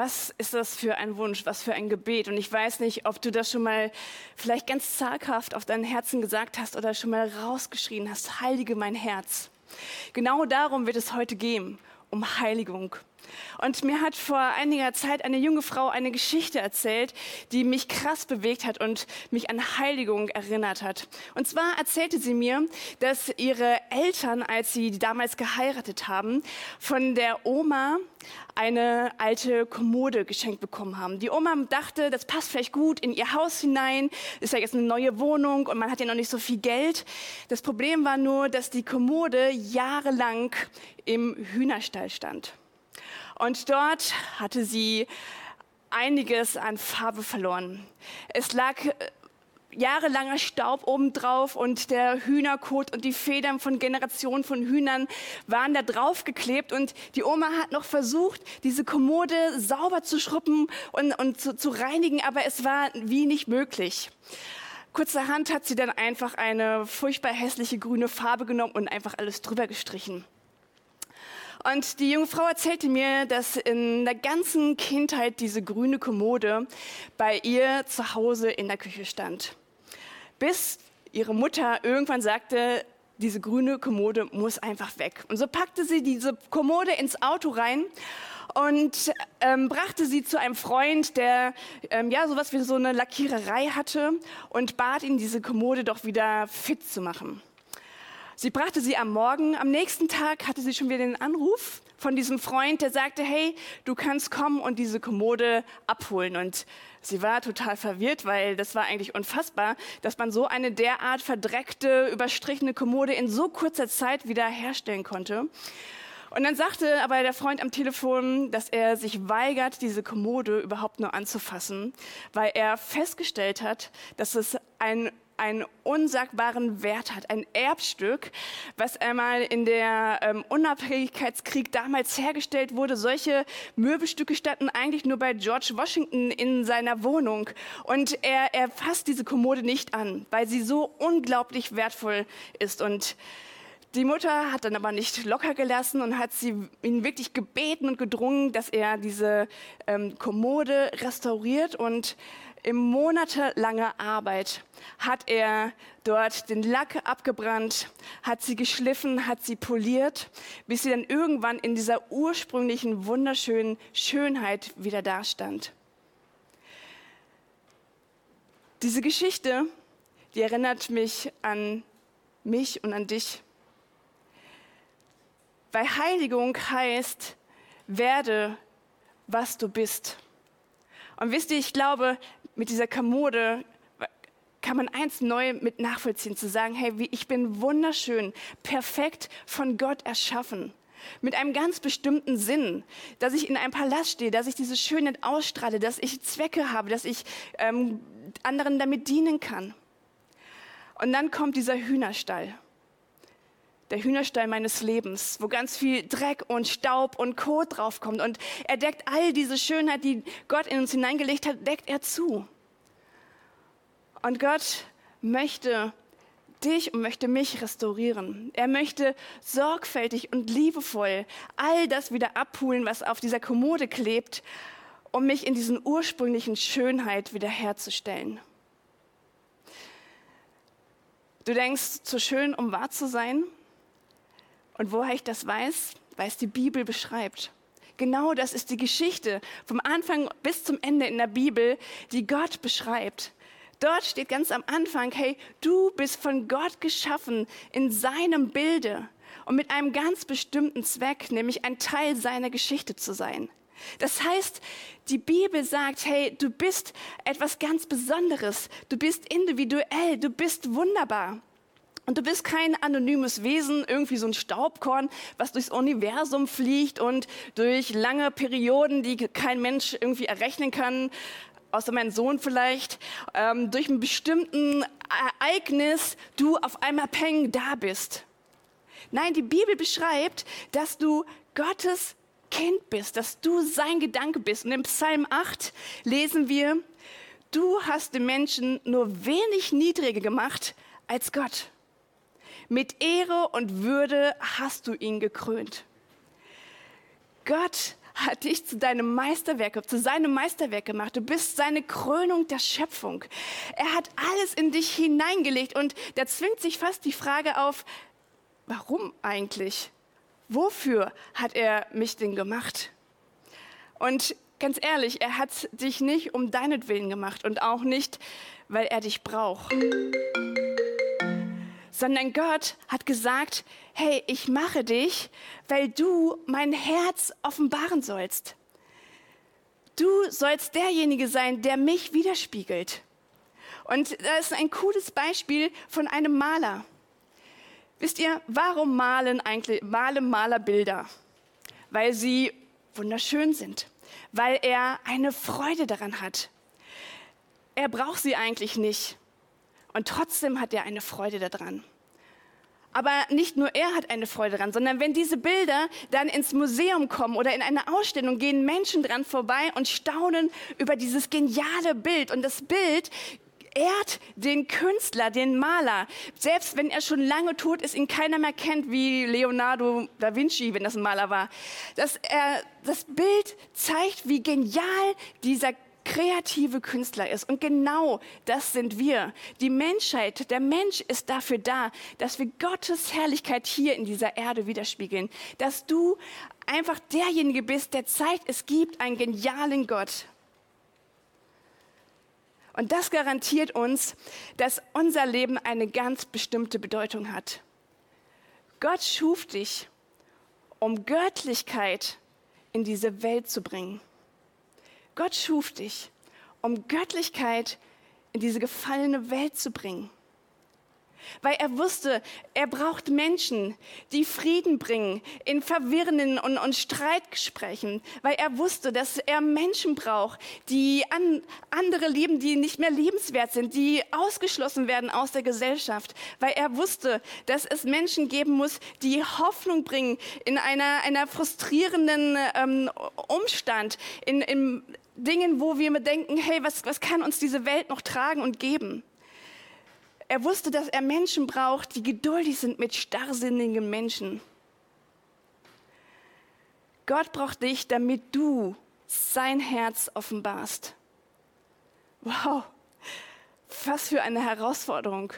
Was ist das für ein Wunsch, was für ein Gebet? Und ich weiß nicht, ob du das schon mal vielleicht ganz zaghaft auf dein Herzen gesagt hast oder schon mal rausgeschrien hast, heilige mein Herz. Genau darum wird es heute gehen, um Heiligung. Und mir hat vor einiger Zeit eine junge Frau eine Geschichte erzählt, die mich krass bewegt hat und mich an Heiligung erinnert hat. Und zwar erzählte sie mir, dass ihre Eltern, als sie damals geheiratet haben, von der Oma eine alte Kommode geschenkt bekommen haben. Die Oma dachte, das passt vielleicht gut in ihr Haus hinein, ist ja jetzt eine neue Wohnung und man hat ja noch nicht so viel Geld. Das Problem war nur, dass die Kommode jahrelang im Hühnerstall stand. Und dort hatte sie einiges an Farbe verloren. Es lag äh, jahrelanger Staub obendrauf und der Hühnerkot und die Federn von Generationen von Hühnern waren da drauf geklebt und die Oma hat noch versucht, diese Kommode sauber zu schrubben und, und zu, zu reinigen, aber es war wie nicht möglich. Kurzerhand hat sie dann einfach eine furchtbar hässliche grüne Farbe genommen und einfach alles drüber gestrichen. Und die junge Frau erzählte mir, dass in der ganzen Kindheit diese grüne Kommode bei ihr zu Hause in der Küche stand. Bis ihre Mutter irgendwann sagte, diese grüne Kommode muss einfach weg. Und so packte sie diese Kommode ins Auto rein und ähm, brachte sie zu einem Freund, der ähm, ja sowas wie so eine Lackiererei hatte und bat ihn, diese Kommode doch wieder fit zu machen. Sie brachte sie am Morgen. Am nächsten Tag hatte sie schon wieder den Anruf von diesem Freund, der sagte, hey, du kannst kommen und diese Kommode abholen. Und sie war total verwirrt, weil das war eigentlich unfassbar, dass man so eine derart verdreckte, überstrichene Kommode in so kurzer Zeit wieder herstellen konnte. Und dann sagte aber der Freund am Telefon, dass er sich weigert, diese Kommode überhaupt nur anzufassen, weil er festgestellt hat, dass es ein einen unsagbaren Wert hat, ein Erbstück, was einmal in der ähm, Unabhängigkeitskrieg damals hergestellt wurde. Solche Möbelstücke standen eigentlich nur bei George Washington in seiner Wohnung. Und er, er fasst diese Kommode nicht an, weil sie so unglaublich wertvoll ist. Und die Mutter hat dann aber nicht locker gelassen und hat sie ihn wirklich gebeten und gedrungen, dass er diese ähm, Kommode restauriert und in monatelanger Arbeit hat er dort den Lack abgebrannt, hat sie geschliffen, hat sie poliert, bis sie dann irgendwann in dieser ursprünglichen, wunderschönen Schönheit wieder dastand. Diese Geschichte, die erinnert mich an mich und an dich. Weil Heiligung heißt, werde, was du bist. Und wisst ihr, ich glaube, mit dieser Kommode kann man eins neu mit nachvollziehen, zu sagen, hey, ich bin wunderschön, perfekt von Gott erschaffen. Mit einem ganz bestimmten Sinn, dass ich in einem Palast stehe, dass ich diese Schönheit ausstrahle, dass ich Zwecke habe, dass ich ähm, anderen damit dienen kann. Und dann kommt dieser Hühnerstall der Hühnerstall meines Lebens, wo ganz viel Dreck und Staub und Kot draufkommt. Und er deckt all diese Schönheit, die Gott in uns hineingelegt hat, deckt er zu. Und Gott möchte dich und möchte mich restaurieren. Er möchte sorgfältig und liebevoll all das wieder abholen, was auf dieser Kommode klebt, um mich in diesen ursprünglichen Schönheit wiederherzustellen. Du denkst, zu schön, um wahr zu sein? Und woher ich das weiß, weil es die Bibel beschreibt. Genau das ist die Geschichte vom Anfang bis zum Ende in der Bibel, die Gott beschreibt. Dort steht ganz am Anfang, hey, du bist von Gott geschaffen in seinem Bilde und mit einem ganz bestimmten Zweck, nämlich ein Teil seiner Geschichte zu sein. Das heißt, die Bibel sagt, hey, du bist etwas ganz Besonderes, du bist individuell, du bist wunderbar. Und du bist kein anonymes Wesen, irgendwie so ein Staubkorn, was durchs Universum fliegt und durch lange Perioden, die kein Mensch irgendwie errechnen kann, außer mein Sohn vielleicht, ähm, durch ein bestimmten Ereignis du auf einmal peng da bist. Nein, die Bibel beschreibt, dass du Gottes Kind bist, dass du sein Gedanke bist. Und im Psalm 8 lesen wir, du hast den Menschen nur wenig niedriger gemacht als Gott. Mit Ehre und Würde hast du ihn gekrönt. Gott hat dich zu deinem Meisterwerk, zu seinem Meisterwerk gemacht. Du bist seine Krönung der Schöpfung. Er hat alles in dich hineingelegt und da zwingt sich fast die Frage auf, warum eigentlich? Wofür hat er mich denn gemacht? Und ganz ehrlich, er hat dich nicht um deinetwillen gemacht und auch nicht, weil er dich braucht sondern Gott hat gesagt, hey, ich mache dich, weil du mein Herz offenbaren sollst. Du sollst derjenige sein, der mich widerspiegelt. Und das ist ein cooles Beispiel von einem Maler. Wisst ihr, warum malen eigentlich malen Maler Bilder? Weil sie wunderschön sind, weil er eine Freude daran hat. Er braucht sie eigentlich nicht. Und trotzdem hat er eine Freude daran. Aber nicht nur er hat eine Freude daran, sondern wenn diese Bilder dann ins Museum kommen oder in eine Ausstellung, gehen Menschen dran vorbei und staunen über dieses geniale Bild. Und das Bild ehrt den Künstler, den Maler. Selbst wenn er schon lange tot ist, ihn keiner mehr kennt wie Leonardo da Vinci, wenn das ein Maler war. Dass er, das Bild zeigt, wie genial dieser kreative Künstler ist. Und genau das sind wir. Die Menschheit, der Mensch ist dafür da, dass wir Gottes Herrlichkeit hier in dieser Erde widerspiegeln. Dass du einfach derjenige bist, der zeigt, es gibt einen genialen Gott. Und das garantiert uns, dass unser Leben eine ganz bestimmte Bedeutung hat. Gott schuf dich, um Göttlichkeit in diese Welt zu bringen. Gott schuf dich, um Göttlichkeit in diese gefallene Welt zu bringen. Weil er wusste, er braucht Menschen, die Frieden bringen in verwirrenden und, und Streitgesprächen, weil er wusste, dass er Menschen braucht, die an, andere lieben, die nicht mehr lebenswert sind, die ausgeschlossen werden aus der Gesellschaft, weil er wusste, dass es Menschen geben muss, die Hoffnung bringen in einer, einer frustrierenden ähm, Umstand, in, in Dingen, wo wir denken, hey, was, was kann uns diese Welt noch tragen und geben? Er wusste, dass er Menschen braucht, die geduldig sind mit starrsinnigen Menschen. Gott braucht dich, damit du sein Herz offenbarst. Wow, was für eine Herausforderung.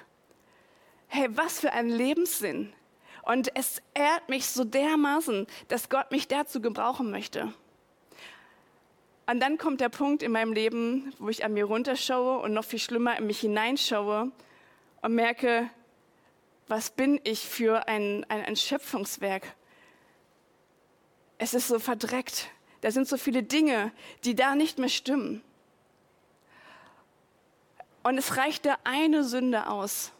Hey, was für ein Lebenssinn. Und es ehrt mich so dermaßen, dass Gott mich dazu gebrauchen möchte. Und dann kommt der Punkt in meinem Leben, wo ich an mir runterschaue und noch viel schlimmer in mich hineinschaue und merke, was bin ich für ein, ein, ein Schöpfungswerk? Es ist so verdreckt. Da sind so viele Dinge, die da nicht mehr stimmen. Und es reichte eine Sünde aus,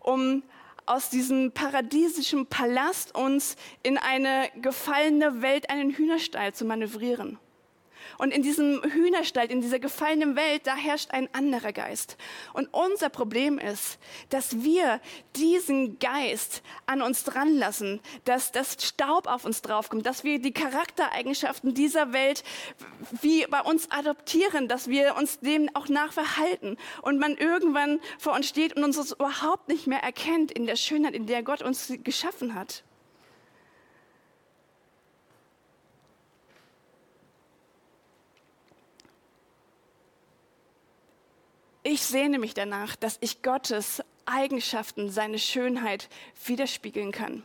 um aus diesem paradiesischen Palast uns in eine gefallene Welt, einen Hühnerstall zu manövrieren. Und in diesem Hühnerstall, in dieser gefallenen Welt, da herrscht ein anderer Geist. Und unser Problem ist, dass wir diesen Geist an uns dran lassen, dass das Staub auf uns draufkommt, dass wir die Charaktereigenschaften dieser Welt wie bei uns adoptieren, dass wir uns dem auch nachverhalten und man irgendwann vor uns steht und uns überhaupt nicht mehr erkennt in der Schönheit, in der Gott uns geschaffen hat. Ich sehne mich danach, dass ich Gottes Eigenschaften, seine Schönheit widerspiegeln kann.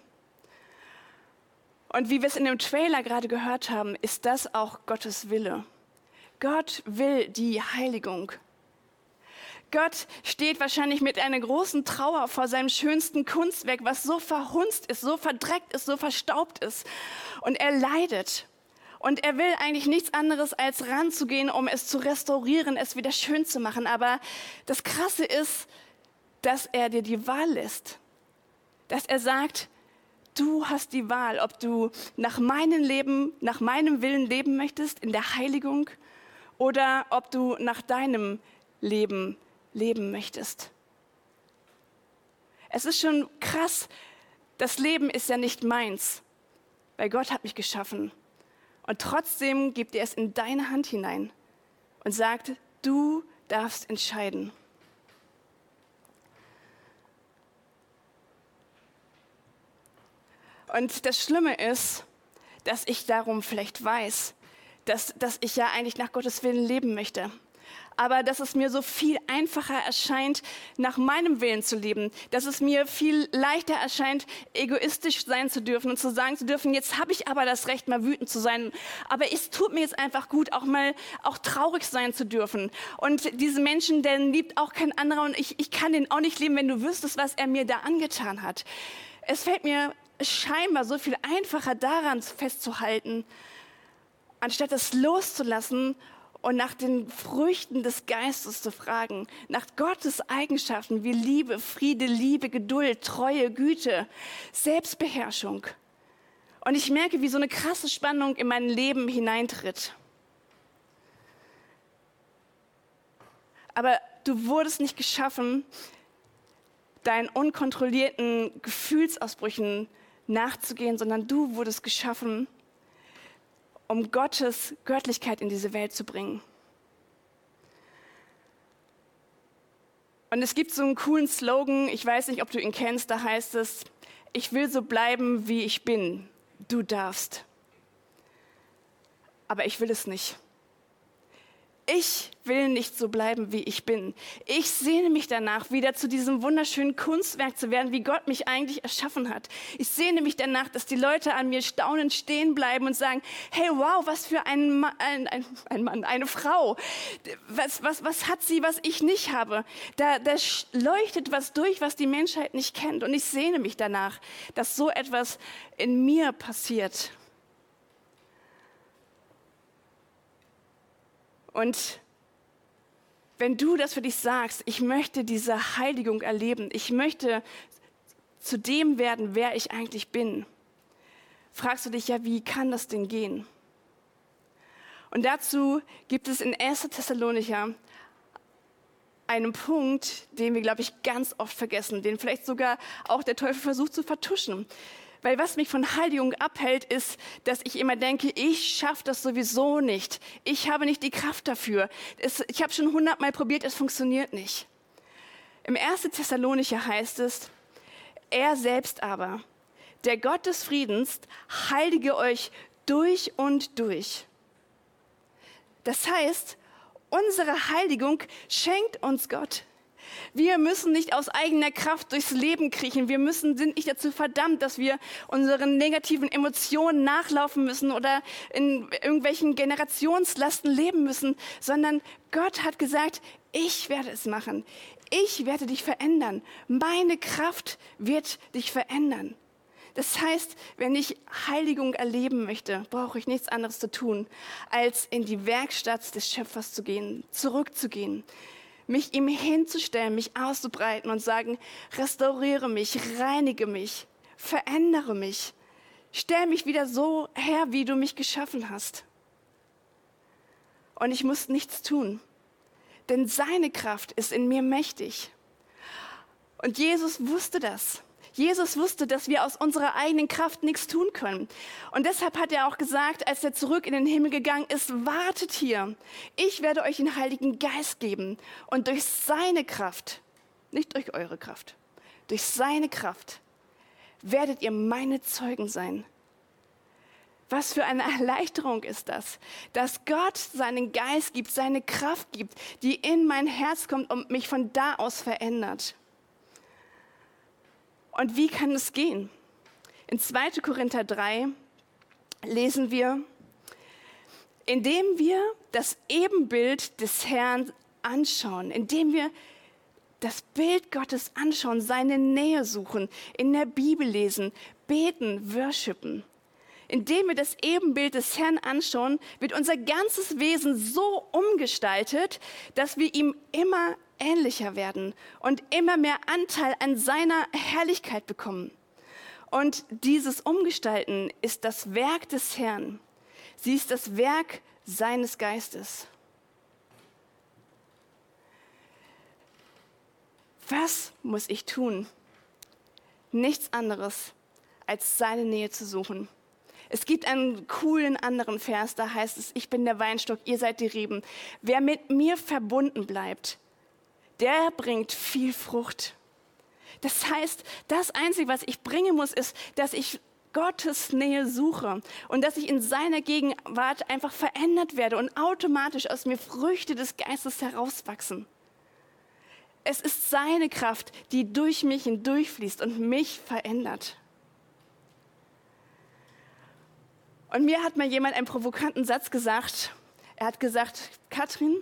Und wie wir es in dem Trailer gerade gehört haben, ist das auch Gottes Wille. Gott will die Heiligung. Gott steht wahrscheinlich mit einer großen Trauer vor seinem schönsten Kunstwerk, was so verhunzt ist, so verdreckt ist, so verstaubt ist. Und er leidet. Und er will eigentlich nichts anderes, als ranzugehen, um es zu restaurieren, es wieder schön zu machen. Aber das Krasse ist, dass er dir die Wahl lässt. Dass er sagt, du hast die Wahl, ob du nach meinem Leben, nach meinem Willen leben möchtest, in der Heiligung, oder ob du nach deinem Leben leben möchtest. Es ist schon krass, das Leben ist ja nicht meins, weil Gott hat mich geschaffen. Und trotzdem gibt er es in deine Hand hinein und sagt, du darfst entscheiden. Und das Schlimme ist, dass ich darum vielleicht weiß, dass, dass ich ja eigentlich nach Gottes Willen leben möchte aber dass es mir so viel einfacher erscheint, nach meinem Willen zu leben, dass es mir viel leichter erscheint, egoistisch sein zu dürfen und zu sagen zu dürfen, jetzt habe ich aber das Recht, mal wütend zu sein, aber es tut mir jetzt einfach gut, auch mal auch traurig sein zu dürfen. Und diese Menschen, den liebt auch kein anderer und ich, ich kann den auch nicht lieben, wenn du wüsstest, was er mir da angetan hat. Es fällt mir scheinbar so viel einfacher daran festzuhalten, anstatt es loszulassen und nach den Früchten des Geistes zu fragen, nach Gottes Eigenschaften wie Liebe, Friede, Liebe, Geduld, Treue, Güte, Selbstbeherrschung. Und ich merke, wie so eine krasse Spannung in mein Leben hineintritt. Aber du wurdest nicht geschaffen, deinen unkontrollierten Gefühlsausbrüchen nachzugehen, sondern du wurdest geschaffen, um Gottes Göttlichkeit in diese Welt zu bringen. Und es gibt so einen coolen Slogan, ich weiß nicht, ob du ihn kennst, da heißt es, ich will so bleiben, wie ich bin, du darfst. Aber ich will es nicht. Ich will nicht so bleiben, wie ich bin. Ich sehne mich danach, wieder zu diesem wunderschönen Kunstwerk zu werden, wie Gott mich eigentlich erschaffen hat. Ich sehne mich danach, dass die Leute an mir staunend stehen bleiben und sagen, hey, wow, was für ein, Ma ein, ein, ein Mann, eine Frau. Was, was, was hat sie, was ich nicht habe? Da, da leuchtet was durch, was die Menschheit nicht kennt. Und ich sehne mich danach, dass so etwas in mir passiert. Und wenn du das für dich sagst, ich möchte diese Heiligung erleben, ich möchte zu dem werden, wer ich eigentlich bin, fragst du dich ja, wie kann das denn gehen? Und dazu gibt es in 1. Thessalonicher einen Punkt, den wir, glaube ich, ganz oft vergessen, den vielleicht sogar auch der Teufel versucht zu vertuschen. Weil was mich von Heiligung abhält, ist, dass ich immer denke, ich schaffe das sowieso nicht. Ich habe nicht die Kraft dafür. Es, ich habe schon hundertmal probiert, es funktioniert nicht. Im 1. Thessalonicher heißt es, er selbst aber, der Gott des Friedens, heilige euch durch und durch. Das heißt, unsere Heiligung schenkt uns Gott. Wir müssen nicht aus eigener Kraft durchs Leben kriechen. Wir müssen, sind nicht dazu verdammt, dass wir unseren negativen Emotionen nachlaufen müssen oder in irgendwelchen Generationslasten leben müssen, sondern Gott hat gesagt, ich werde es machen. Ich werde dich verändern. Meine Kraft wird dich verändern. Das heißt, wenn ich Heiligung erleben möchte, brauche ich nichts anderes zu tun, als in die Werkstatt des Schöpfers zu gehen, zurückzugehen, mich ihm hinzustellen, mich auszubreiten und sagen, restauriere mich, reinige mich, verändere mich, stell mich wieder so her, wie du mich geschaffen hast. Und ich muss nichts tun, denn seine Kraft ist in mir mächtig. Und Jesus wusste das. Jesus wusste, dass wir aus unserer eigenen Kraft nichts tun können. Und deshalb hat er auch gesagt, als er zurück in den Himmel gegangen ist, wartet hier. Ich werde euch den Heiligen Geist geben. Und durch seine Kraft, nicht durch eure Kraft, durch seine Kraft werdet ihr meine Zeugen sein. Was für eine Erleichterung ist das, dass Gott seinen Geist gibt, seine Kraft gibt, die in mein Herz kommt und mich von da aus verändert. Und wie kann es gehen? In 2. Korinther 3 lesen wir, indem wir das Ebenbild des Herrn anschauen, indem wir das Bild Gottes anschauen, seine Nähe suchen, in der Bibel lesen, beten, worshipen. Indem wir das Ebenbild des Herrn anschauen, wird unser ganzes Wesen so umgestaltet, dass wir ihm immer ähnlicher werden und immer mehr Anteil an seiner Herrlichkeit bekommen. Und dieses Umgestalten ist das Werk des Herrn. Sie ist das Werk seines Geistes. Was muss ich tun? Nichts anderes, als seine Nähe zu suchen. Es gibt einen coolen anderen Vers, da heißt es, ich bin der Weinstock, ihr seid die Reben. Wer mit mir verbunden bleibt, der bringt viel Frucht. Das heißt, das Einzige, was ich bringen muss, ist, dass ich Gottes Nähe suche und dass ich in seiner Gegenwart einfach verändert werde und automatisch aus mir Früchte des Geistes herauswachsen. Es ist seine Kraft, die durch mich hindurchfließt und mich verändert. Und mir hat mal jemand einen provokanten Satz gesagt. Er hat gesagt, Katrin,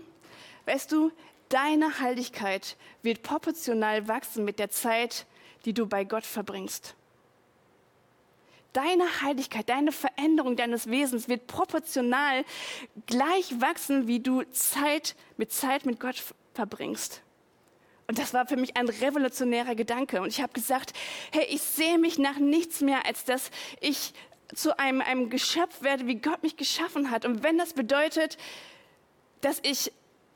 weißt du, deine Heiligkeit wird proportional wachsen mit der Zeit, die du bei Gott verbringst. Deine Heiligkeit, deine Veränderung deines Wesens wird proportional gleich wachsen, wie du Zeit mit Zeit mit Gott verbringst. Und das war für mich ein revolutionärer Gedanke. Und ich habe gesagt, hey, ich sehe mich nach nichts mehr, als dass ich zu einem, einem Geschöpf werde, wie Gott mich geschaffen hat. Und wenn das bedeutet, dass ich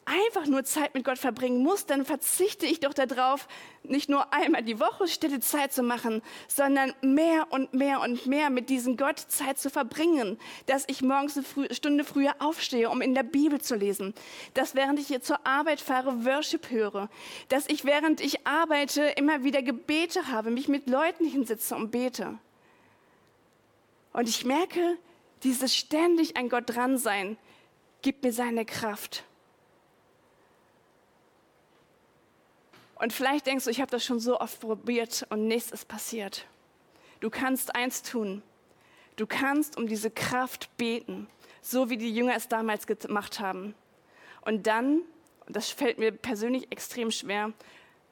einfach nur Zeit mit Gott verbringen muss, dann verzichte ich doch darauf, nicht nur einmal die Woche stille Zeit zu machen, sondern mehr und mehr und mehr mit diesem Gott Zeit zu verbringen. Dass ich morgens eine Stunde früher aufstehe, um in der Bibel zu lesen. Dass während ich hier zur Arbeit fahre, Worship höre. Dass ich während ich arbeite immer wieder Gebete habe, mich mit Leuten hinsitze und bete. Und ich merke, dieses ständig an Gott dran sein, gibt mir seine Kraft. Und vielleicht denkst du, ich habe das schon so oft probiert und nichts ist passiert. Du kannst eins tun. Du kannst um diese Kraft beten, so wie die Jünger es damals gemacht haben. Und dann, das fällt mir persönlich extrem schwer,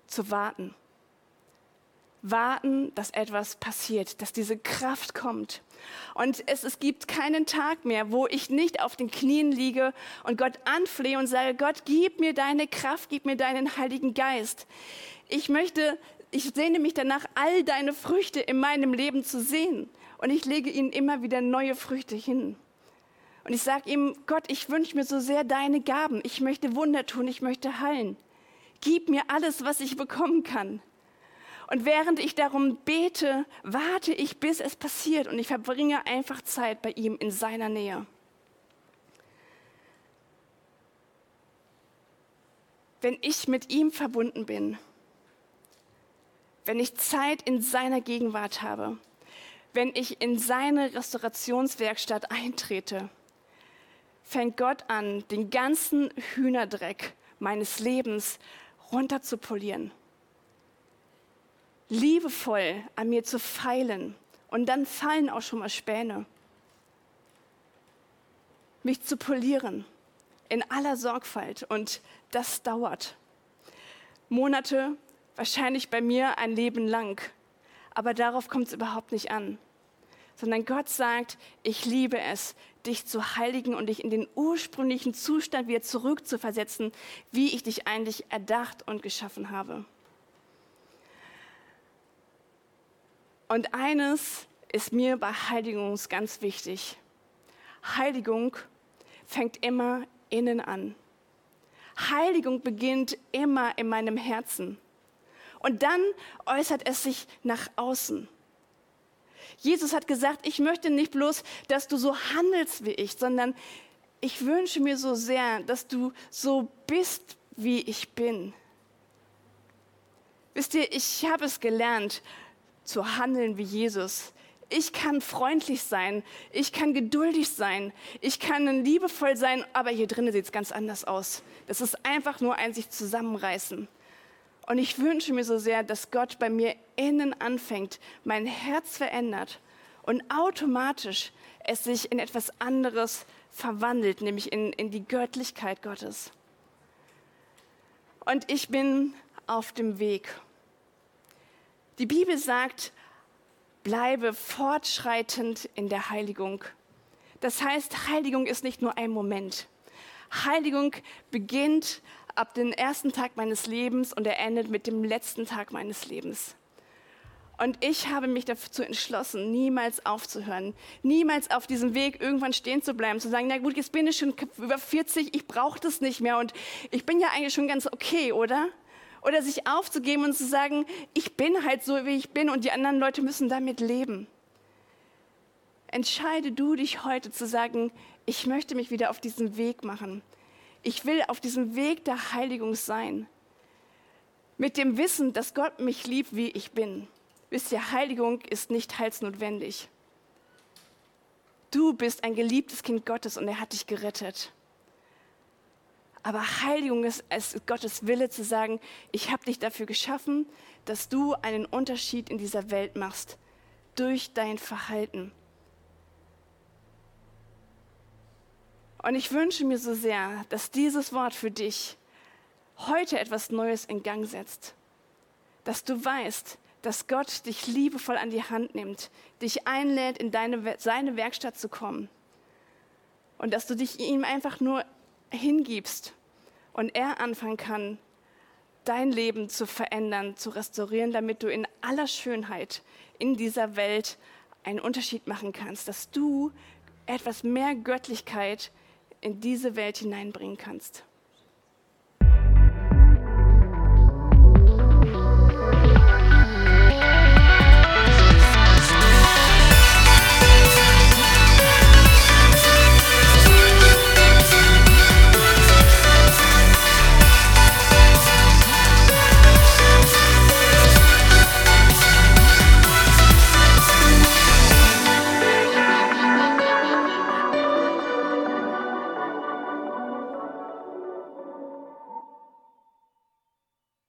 zu warten. Warten, dass etwas passiert, dass diese Kraft kommt. Und es, es gibt keinen Tag mehr, wo ich nicht auf den Knien liege und Gott anflehe und sage, Gott, gib mir deine Kraft, gib mir deinen Heiligen Geist. Ich möchte, ich sehne mich danach, all deine Früchte in meinem Leben zu sehen. Und ich lege ihnen immer wieder neue Früchte hin. Und ich sage ihm, Gott, ich wünsche mir so sehr deine Gaben. Ich möchte Wunder tun, ich möchte heilen. Gib mir alles, was ich bekommen kann. Und während ich darum bete, warte ich, bis es passiert und ich verbringe einfach Zeit bei ihm in seiner Nähe. Wenn ich mit ihm verbunden bin, wenn ich Zeit in seiner Gegenwart habe, wenn ich in seine Restaurationswerkstatt eintrete, fängt Gott an, den ganzen Hühnerdreck meines Lebens runterzupolieren liebevoll an mir zu feilen. Und dann fallen auch schon mal Späne. Mich zu polieren in aller Sorgfalt. Und das dauert. Monate, wahrscheinlich bei mir ein Leben lang. Aber darauf kommt es überhaupt nicht an. Sondern Gott sagt, ich liebe es, dich zu heiligen und dich in den ursprünglichen Zustand wieder zurückzuversetzen, wie ich dich eigentlich erdacht und geschaffen habe. Und eines ist mir bei Heiligung ganz wichtig. Heiligung fängt immer innen an. Heiligung beginnt immer in meinem Herzen. Und dann äußert es sich nach außen. Jesus hat gesagt, ich möchte nicht bloß, dass du so handelst wie ich, sondern ich wünsche mir so sehr, dass du so bist, wie ich bin. Wisst ihr, ich habe es gelernt, zu handeln wie Jesus. Ich kann freundlich sein, ich kann geduldig sein, ich kann liebevoll sein, aber hier drinnen sieht es ganz anders aus. Das ist einfach nur ein sich zusammenreißen. Und ich wünsche mir so sehr, dass Gott bei mir innen anfängt, mein Herz verändert und automatisch es sich in etwas anderes verwandelt, nämlich in, in die Göttlichkeit Gottes. Und ich bin auf dem Weg. Die Bibel sagt, bleibe fortschreitend in der Heiligung. Das heißt, Heiligung ist nicht nur ein Moment. Heiligung beginnt ab dem ersten Tag meines Lebens und er endet mit dem letzten Tag meines Lebens. Und ich habe mich dazu entschlossen, niemals aufzuhören, niemals auf diesem Weg irgendwann stehen zu bleiben, zu sagen, na gut, jetzt bin ich schon über 40, ich brauche das nicht mehr und ich bin ja eigentlich schon ganz okay, oder? Oder sich aufzugeben und zu sagen, ich bin halt so, wie ich bin und die anderen Leute müssen damit leben. Entscheide du dich heute zu sagen, ich möchte mich wieder auf diesen Weg machen. Ich will auf diesem Weg der Heiligung sein. Mit dem Wissen, dass Gott mich liebt, wie ich bin. Wisst ihr, Heiligung ist nicht heilsnotwendig. Du bist ein geliebtes Kind Gottes und er hat dich gerettet. Aber Heiligung ist es Gottes Wille zu sagen, ich habe dich dafür geschaffen, dass du einen Unterschied in dieser Welt machst durch dein Verhalten. Und ich wünsche mir so sehr, dass dieses Wort für dich heute etwas Neues in Gang setzt. Dass du weißt, dass Gott dich liebevoll an die Hand nimmt, dich einlädt, in deine, seine Werkstatt zu kommen. Und dass du dich ihm einfach nur hingibst und er anfangen kann, dein Leben zu verändern, zu restaurieren, damit du in aller Schönheit in dieser Welt einen Unterschied machen kannst, dass du etwas mehr Göttlichkeit in diese Welt hineinbringen kannst.